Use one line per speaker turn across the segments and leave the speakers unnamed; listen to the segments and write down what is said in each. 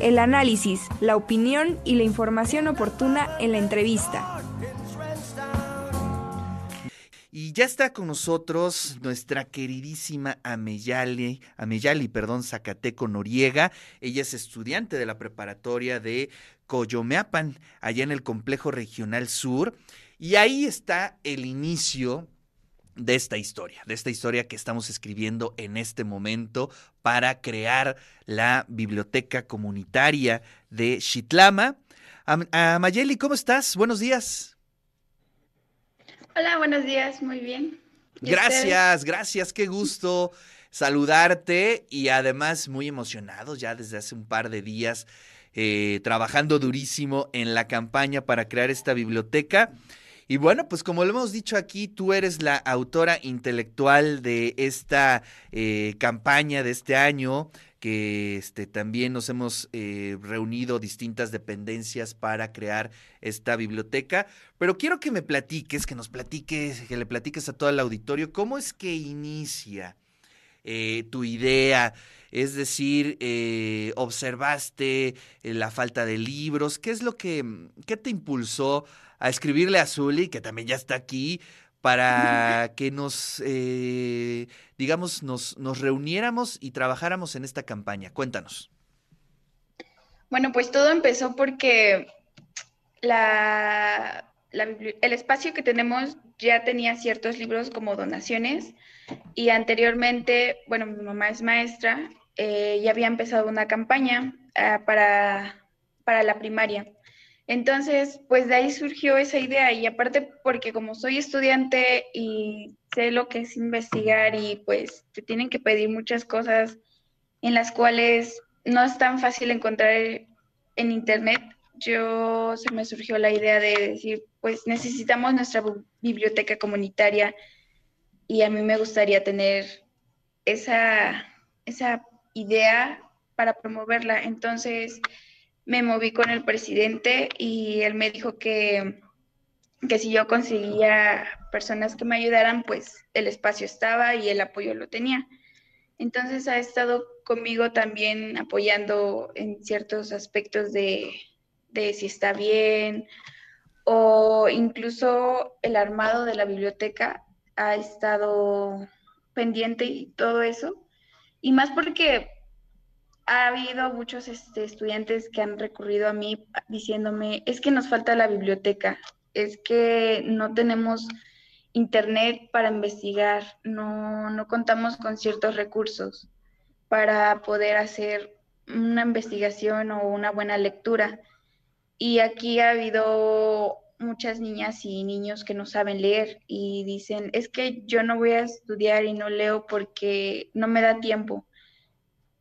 el análisis, la opinión y la información oportuna en la entrevista.
Y ya está con nosotros nuestra queridísima Ameyali, Ameyali, perdón, Zacateco Noriega. Ella es estudiante de la preparatoria de Coyomeapan, allá en el Complejo Regional Sur. Y ahí está el inicio de esta historia, de esta historia que estamos escribiendo en este momento para crear la biblioteca comunitaria de Chitlama. Amayeli, ¿cómo estás? Buenos días.
Hola, buenos días, muy bien.
Gracias, gracias, qué gusto saludarte y además muy emocionados ya desde hace un par de días eh, trabajando durísimo en la campaña para crear esta biblioteca. Y bueno, pues como lo hemos dicho aquí, tú eres la autora intelectual de esta eh, campaña de este año que este, también nos hemos eh, reunido distintas dependencias para crear esta biblioteca. Pero quiero que me platiques, que nos platiques, que le platiques a todo el auditorio, cómo es que inicia eh, tu idea. Es decir, observaste la falta de libros. ¿Qué es lo que, qué te impulsó a escribirle a Zully, que también ya está aquí, para que nos, eh, digamos, nos, nos reuniéramos y trabajáramos en esta campaña. Cuéntanos.
Bueno, pues todo empezó porque la, el espacio que tenemos ya tenía ciertos libros como donaciones y anteriormente, bueno, mi mamá es maestra, eh, ya había empezado una campaña ah, para, para la primaria. Entonces, pues de ahí surgió esa idea y aparte porque como soy estudiante y sé lo que es investigar y pues te tienen que pedir muchas cosas en las cuales no es tan fácil encontrar en internet, yo se me surgió la idea de decir, pues necesitamos nuestra biblioteca comunitaria y a mí me gustaría tener esa, esa idea para promoverla. Entonces, me moví con el presidente y él me dijo que, que si yo conseguía personas que me ayudaran, pues el espacio estaba y el apoyo lo tenía. Entonces ha estado conmigo también apoyando en ciertos aspectos de, de si está bien o incluso el armado de la biblioteca ha estado pendiente y todo eso. Y más porque ha habido muchos este, estudiantes que han recurrido a mí diciéndome, es que nos falta la biblioteca, es que no tenemos internet para investigar, no, no contamos con ciertos recursos para poder hacer una investigación o una buena lectura. Y aquí ha habido muchas niñas y niños que no saben leer y dicen, es que yo no voy a estudiar y no leo porque no me da tiempo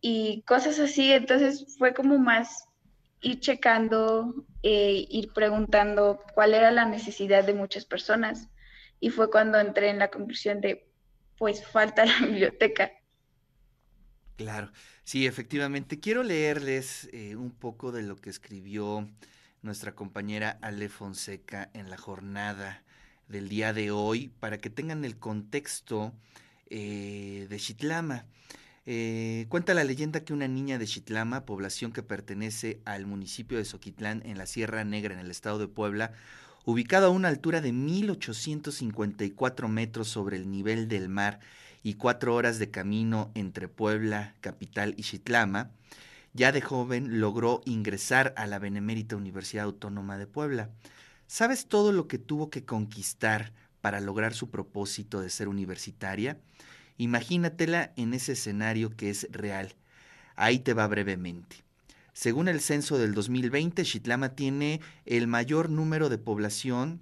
y cosas así. Entonces fue como más ir checando, eh, ir preguntando cuál era la necesidad de muchas personas. Y fue cuando entré en la conclusión de, pues falta la biblioteca.
Claro, sí, efectivamente. Quiero leerles eh, un poco de lo que escribió nuestra compañera Ale Fonseca en la jornada del día de hoy para que tengan el contexto eh, de Chitlama. Eh, cuenta la leyenda que una niña de Chitlama, población que pertenece al municipio de Soquitlán en la Sierra Negra en el estado de Puebla, ubicado a una altura de 1854 metros sobre el nivel del mar y cuatro horas de camino entre Puebla, capital y Chitlama, ya de joven logró ingresar a la Benemérita Universidad Autónoma de Puebla. ¿Sabes todo lo que tuvo que conquistar para lograr su propósito de ser universitaria? Imagínatela en ese escenario que es real. Ahí te va brevemente. Según el censo del 2020, Chitlama tiene el mayor número de población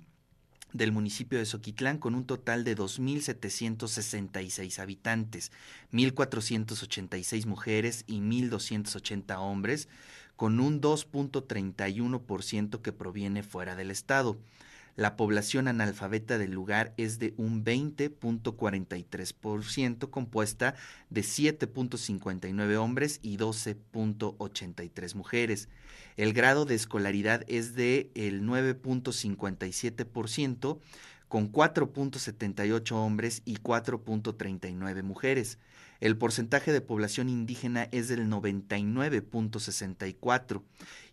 del municipio de Soquitlán con un total de 2.766 habitantes, 1.486 mujeres y 1.280 hombres, con un 2.31% que proviene fuera del estado la población analfabeta del lugar es de un 20.43%, compuesta de 7.59 hombres y 12.83 mujeres. El grado de escolaridad es de el 9.57%, con 4.78 hombres y 4.39 mujeres. El porcentaje de población indígena es del 99.64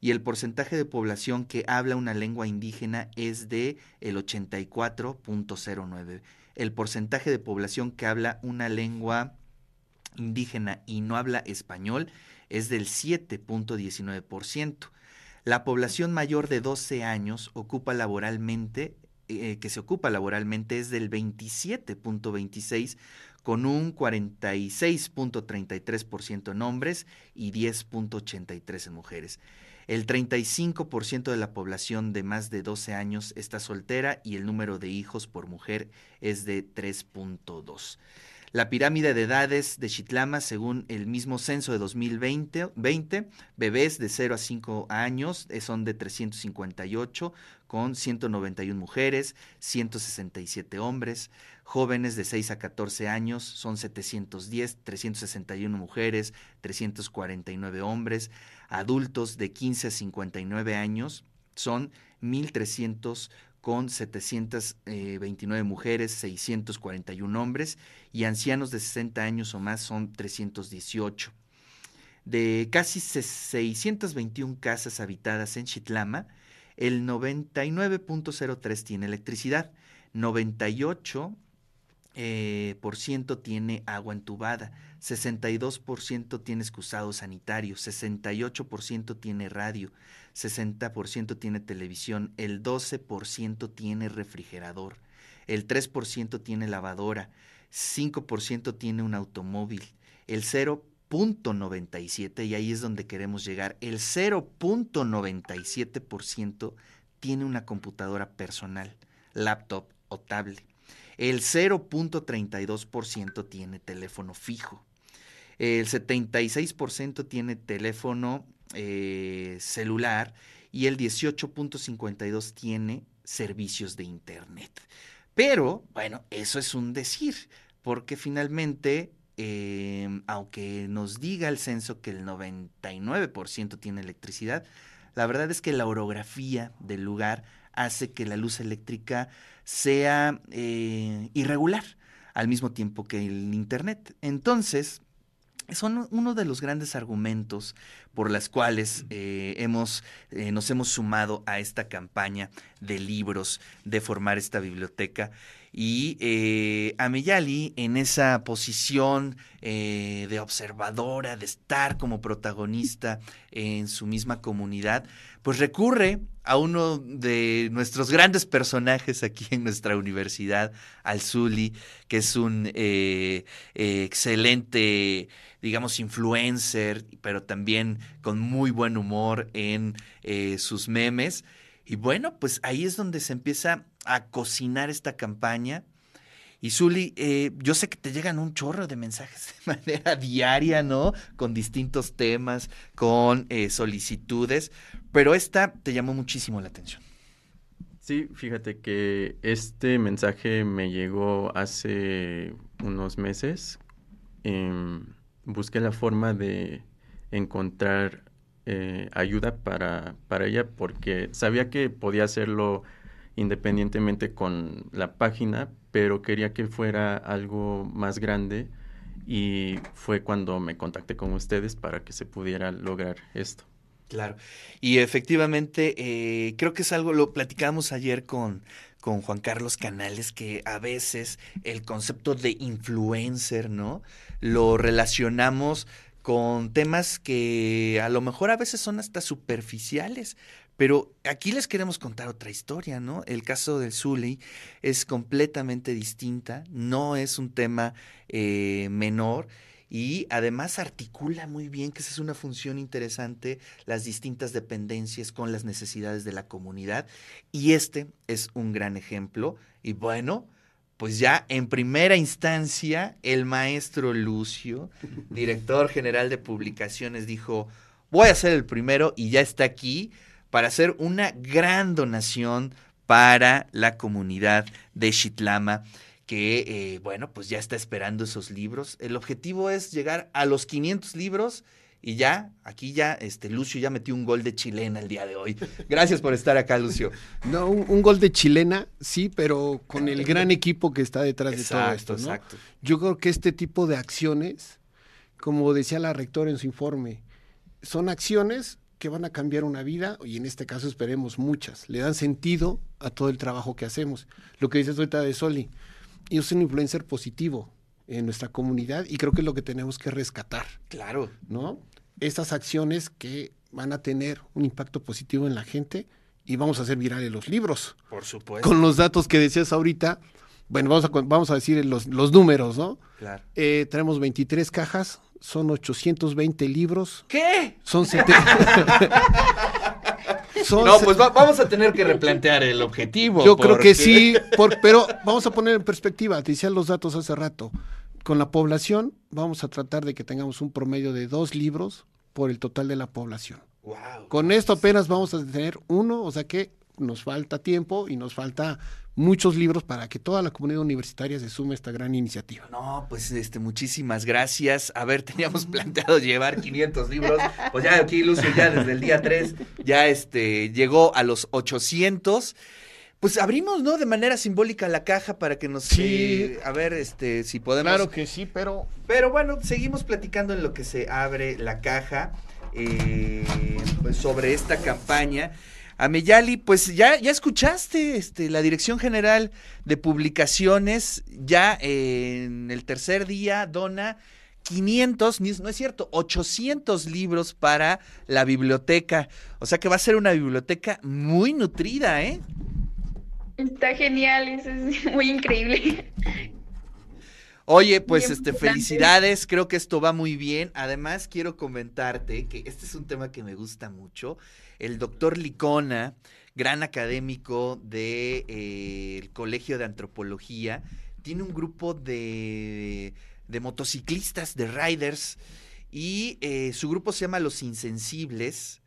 y el porcentaje de población que habla una lengua indígena es de el 84.09. El porcentaje de población que habla una lengua indígena y no habla español es del 7.19%. La población mayor de 12 años ocupa laboralmente eh, que se ocupa laboralmente es del 27.26 con un 46.33% en hombres y 10.83 en mujeres. El 35% de la población de más de 12 años está soltera y el número de hijos por mujer es de 3.2. La pirámide de edades de Chitlama, según el mismo censo de 2020, bebés de 0 a 5 años eh, son de 358, con 191 mujeres, 167 hombres. Jóvenes de 6 a 14 años son 710, 361 mujeres, 349 hombres. Adultos de 15 a 59 años son 1.300 con 729 mujeres, 641 hombres y ancianos de 60 años o más son 318. De casi 621 casas habitadas en Chitlama, el 99.03 tiene electricidad, 98 eh, por ciento tiene agua entubada, 62% tiene excusado sanitario, 68% tiene radio, 60% tiene televisión, el 12% tiene refrigerador, el 3% tiene lavadora, 5% tiene un automóvil, el 0.97, y ahí es donde queremos llegar, el 0.97% tiene una computadora personal, laptop o tablet. El 0.32% tiene teléfono fijo. El 76% tiene teléfono eh, celular y el 18.52 tiene servicios de Internet. Pero, bueno, eso es un decir, porque finalmente, em, aunque nos diga el censo que el 99% tiene electricidad, la verdad es que la orografía del lugar hace que la luz eléctrica sea eh, irregular al mismo tiempo que el Internet. Entonces, son uno de los grandes argumentos por las cuales eh, hemos, eh, nos hemos sumado a esta campaña de libros, de formar esta biblioteca. Y eh, en esa posición eh, de observadora, de estar como protagonista en su misma comunidad, pues recurre a uno de nuestros grandes personajes aquí en nuestra universidad, al Zuli, que es un eh, excelente, digamos, influencer, pero también con muy buen humor en sus memes. Y bueno, pues ahí es donde se empieza a cocinar esta campaña. Y Zuli, eh, yo sé que te llegan un chorro de mensajes de manera diaria, ¿no? Con distintos temas, con eh, solicitudes, pero esta te llamó muchísimo la atención.
Sí, fíjate que este mensaje me llegó hace unos meses. Em, busqué la forma de encontrar eh, ayuda para, para ella porque sabía que podía hacerlo independientemente con la página, pero quería que fuera algo más grande y fue cuando me contacté con ustedes para que se pudiera lograr esto.
Claro. Y efectivamente, eh, creo que es algo, lo platicamos ayer con, con Juan Carlos Canales, que a veces el concepto de influencer, ¿no? Lo relacionamos con temas que a lo mejor a veces son hasta superficiales, pero aquí les queremos contar otra historia, ¿no? El caso del Zully es completamente distinta, no es un tema eh, menor y además articula muy bien, que esa es una función interesante, las distintas dependencias con las necesidades de la comunidad. Y este es un gran ejemplo. Y bueno, pues ya en primera instancia, el maestro Lucio, director general de publicaciones, dijo, voy a ser el primero y ya está aquí para hacer una gran donación para la comunidad de Chitlama que, eh, bueno, pues ya está esperando esos libros. El objetivo es llegar a los 500 libros Y ya, aquí ya, este, Lucio ya metió un gol de chilena el día de hoy. Gracias por estar acá, Lucio.
No, un, gol de chilena, sí, pero con el gran equipo que está detrás de todo esto. Exacto. Yo creo que este tipo de acciones, como decía la rectora en su informe, son acciones que van a cambiar una vida, y en este caso esperemos muchas, le dan sentido a todo el trabajo que hacemos. Lo que dices ahorita de Soli, yo soy un influencer positivo en nuestra comunidad y creo que es lo que tenemos que rescatar.
Claro.
¿No? Estas acciones que van a tener un impacto positivo en la gente y vamos a hacer virales los libros.
Por supuesto.
Con los datos que decías ahorita, bueno, vamos a, vamos a decir los, los números, ¿no?
Claro.
Eh, tenemos 23 cajas, son 820 libros.
¿Qué?
Son,
no, pues vamos a tener que replantear el objetivo.
Yo creo que sí, pero vamos a poner en perspectiva, te decía los datos hace rato. Con la población vamos a tratar de que tengamos un promedio de dos libros por el total de la población. Con esto apenas vamos a tener uno, o sea que nos falta tiempo y nos falta muchos libros para que toda la comunidad universitaria se sume a esta gran iniciativa.
No, pues este, muchísimas gracias. A ver, teníamos planteado llevar 500 libros, pues ya aquí Lucio ya desde el día 3 ya este, llegó a los 800. Pues abrimos, ¿no? De manera simbólica la caja para que nos...
Sí.
Eh, a ver, este, si podemos...
Claro que sí, pero...
Pero bueno, seguimos platicando en lo que se abre la caja eh, pues sobre esta campaña. Ameyali, pues ya, ya escuchaste este, la Dirección General de Publicaciones, ya en el tercer día dona 500, no es cierto, 800 libros para la biblioteca. O sea que va a ser una biblioteca muy nutrida, ¿eh?
Está genial, eso es muy increíble.
Oye, pues este felicidades, creo que esto va muy bien. Además, quiero comentarte que este es un tema que me gusta mucho el doctor Licona, gran académico del de, eh, Colegio de Antropología, tiene un grupo de, de motociclistas, de riders, y eh, su grupo se llama Los Insensibles,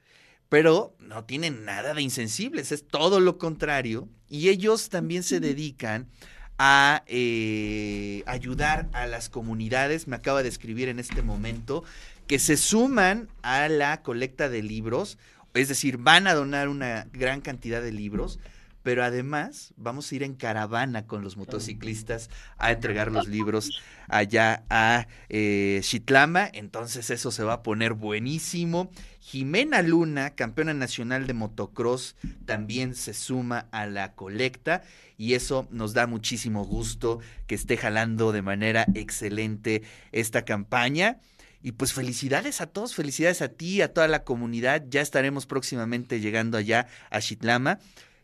pero no tienen nada de insensibles, es todo lo contrario, y ellos también se dedican a eh, ayudar a las comunidades, me acaba de escribir en este momento, que se suman a la colecta de libros es decir, van a donar una gran cantidad de libros, pero además vamos a ir en caravana con los motociclistas a entregar los libros allá a eh, Chitlama. Entonces eso se va a poner buenísimo. Jimena Luna, campeona nacional de motocross, también se suma a la colecta y eso nos da muchísimo gusto que esté jalando de manera excelente esta campaña. Y pues felicidades a todos, felicidades a ti, a toda la comunidad. Ya estaremos próximamente llegando allá a Chitlama.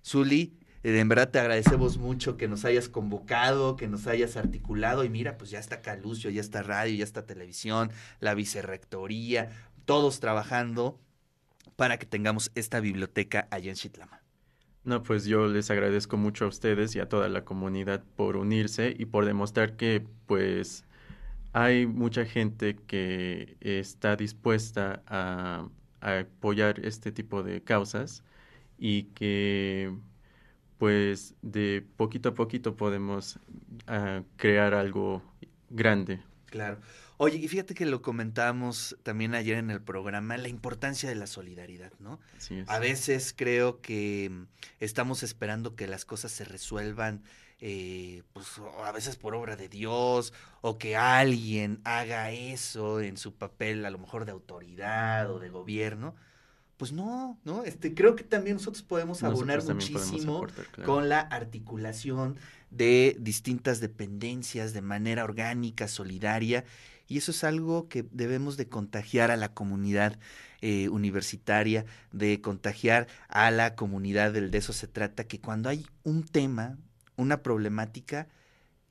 Zuli, eh, en verdad te agradecemos mucho que nos hayas convocado, que nos hayas articulado. Y mira, pues ya está Calucio, ya está radio, ya está televisión, la vicerrectoría, todos trabajando para que tengamos esta biblioteca allá en Chitlama.
No, pues yo les agradezco mucho a ustedes y a toda la comunidad por unirse y por demostrar que pues hay mucha gente que está dispuesta a, apoyar este tipo de causas y que pues de poquito a poquito podemos ah, crear algo grande.
Claro. Oye, y fíjate que lo comentamos también ayer en el programa, la importancia de la solidaridad, ¿no? A veces creo que estamos esperando que las cosas se resuelvan eh, pues a veces por obra de Dios, o que alguien haga eso en su papel, a lo mejor de autoridad o de gobierno. Pues no, ¿no? Este, creo que también nosotros podemos abonar muchísimo con la articulación de distintas dependencias de manera orgánica, solidaria, y eso es algo que debemos de contagiar a la comunidad eh, universitaria, de contagiar a la comunidad del de eso se trata, que cuando hay un tema, una problemática,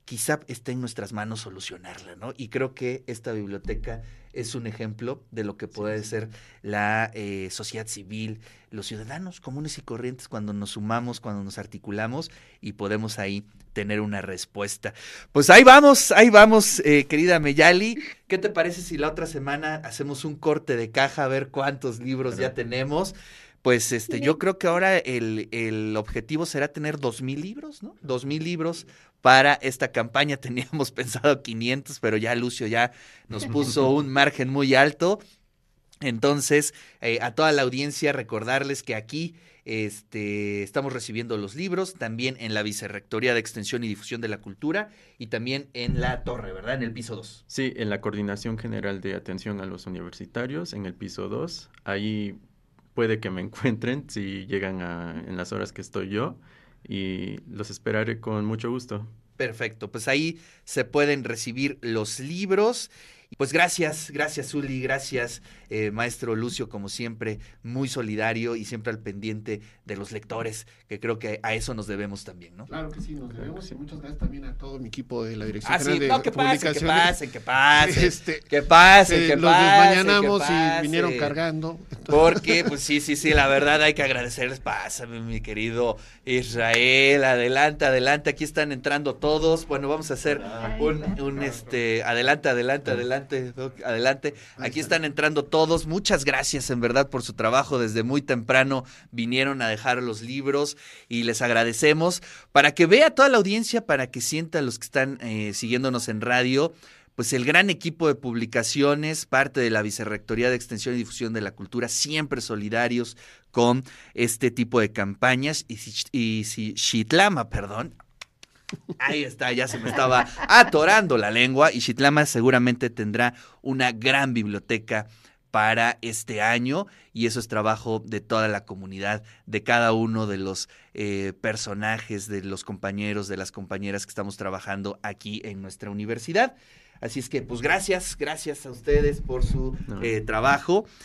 quizá esté en nuestras manos solucionarla, ¿no? Y creo que esta biblioteca es un ejemplo de lo que puede ser la eh, sociedad civil, los ciudadanos comunes y corrientes cuando nos sumamos, cuando nos articulamos y podemos ahí tener una respuesta. Pues ahí vamos, ahí vamos, eh, querida Meyali. ¿Qué te parece si la otra semana hacemos un corte de caja a ver cuántos libros ya tenemos? Pues este, yo creo que ahora el, el objetivo será tener dos mil libros, ¿no? Dos mil libros para esta campaña. Teníamos pensado 500, pero ya Lucio ya nos puso un margen muy alto. Entonces, eh, a toda la audiencia, recordarles que aquí este, estamos recibiendo los libros, también en la Vicerrectoría de Extensión y Difusión de la Cultura y también en la torre, ¿verdad? En el piso 2.
Sí, en la Coordinación General de Atención a los Universitarios, en el piso 2. Ahí puede que me encuentren si llegan a, en las horas que estoy yo y los esperaré con mucho gusto.
Perfecto, pues ahí se pueden recibir los libros. Pues gracias, gracias Uli, gracias eh, maestro Lucio, como siempre, muy solidario y siempre al pendiente de los lectores, que creo que a eso nos debemos también, ¿no?
Claro que sí, nos debemos y muchas gracias también a todo mi equipo de la Dirección
ah,
General
sí,
no,
que
Publicaciones.
que pasen, que pasen, este, que pasen, que
los
pasen,
desmañanamos y vinieron cargando.
Porque, pues sí, sí, sí, la verdad hay que agradecerles. Pásame, mi querido Israel, adelante, adelante, aquí están entrando todos. Bueno, vamos a hacer un, un este, adelante, adelante, adelante, adelante. Aquí están entrando todos. Muchas gracias, en verdad, por su trabajo. Desde muy temprano vinieron a dejar los libros y les agradecemos. Para que vea toda la audiencia, para que sienta los que están eh, siguiéndonos en radio pues el gran equipo de publicaciones, parte de la Vicerrectoría de Extensión y Difusión de la Cultura, siempre solidarios con este tipo de campañas. Y si, y si Shitlama, perdón, Ahí está, ya se me estaba atorando la lengua y Shitlama seguramente tendrá una gran biblioteca para este año y eso es trabajo de toda la comunidad, de cada uno de los eh, personajes, de los compañeros, de las compañeras que estamos trabajando aquí en nuestra universidad. Así es que, pues gracias, gracias a ustedes por su eh, trabajo.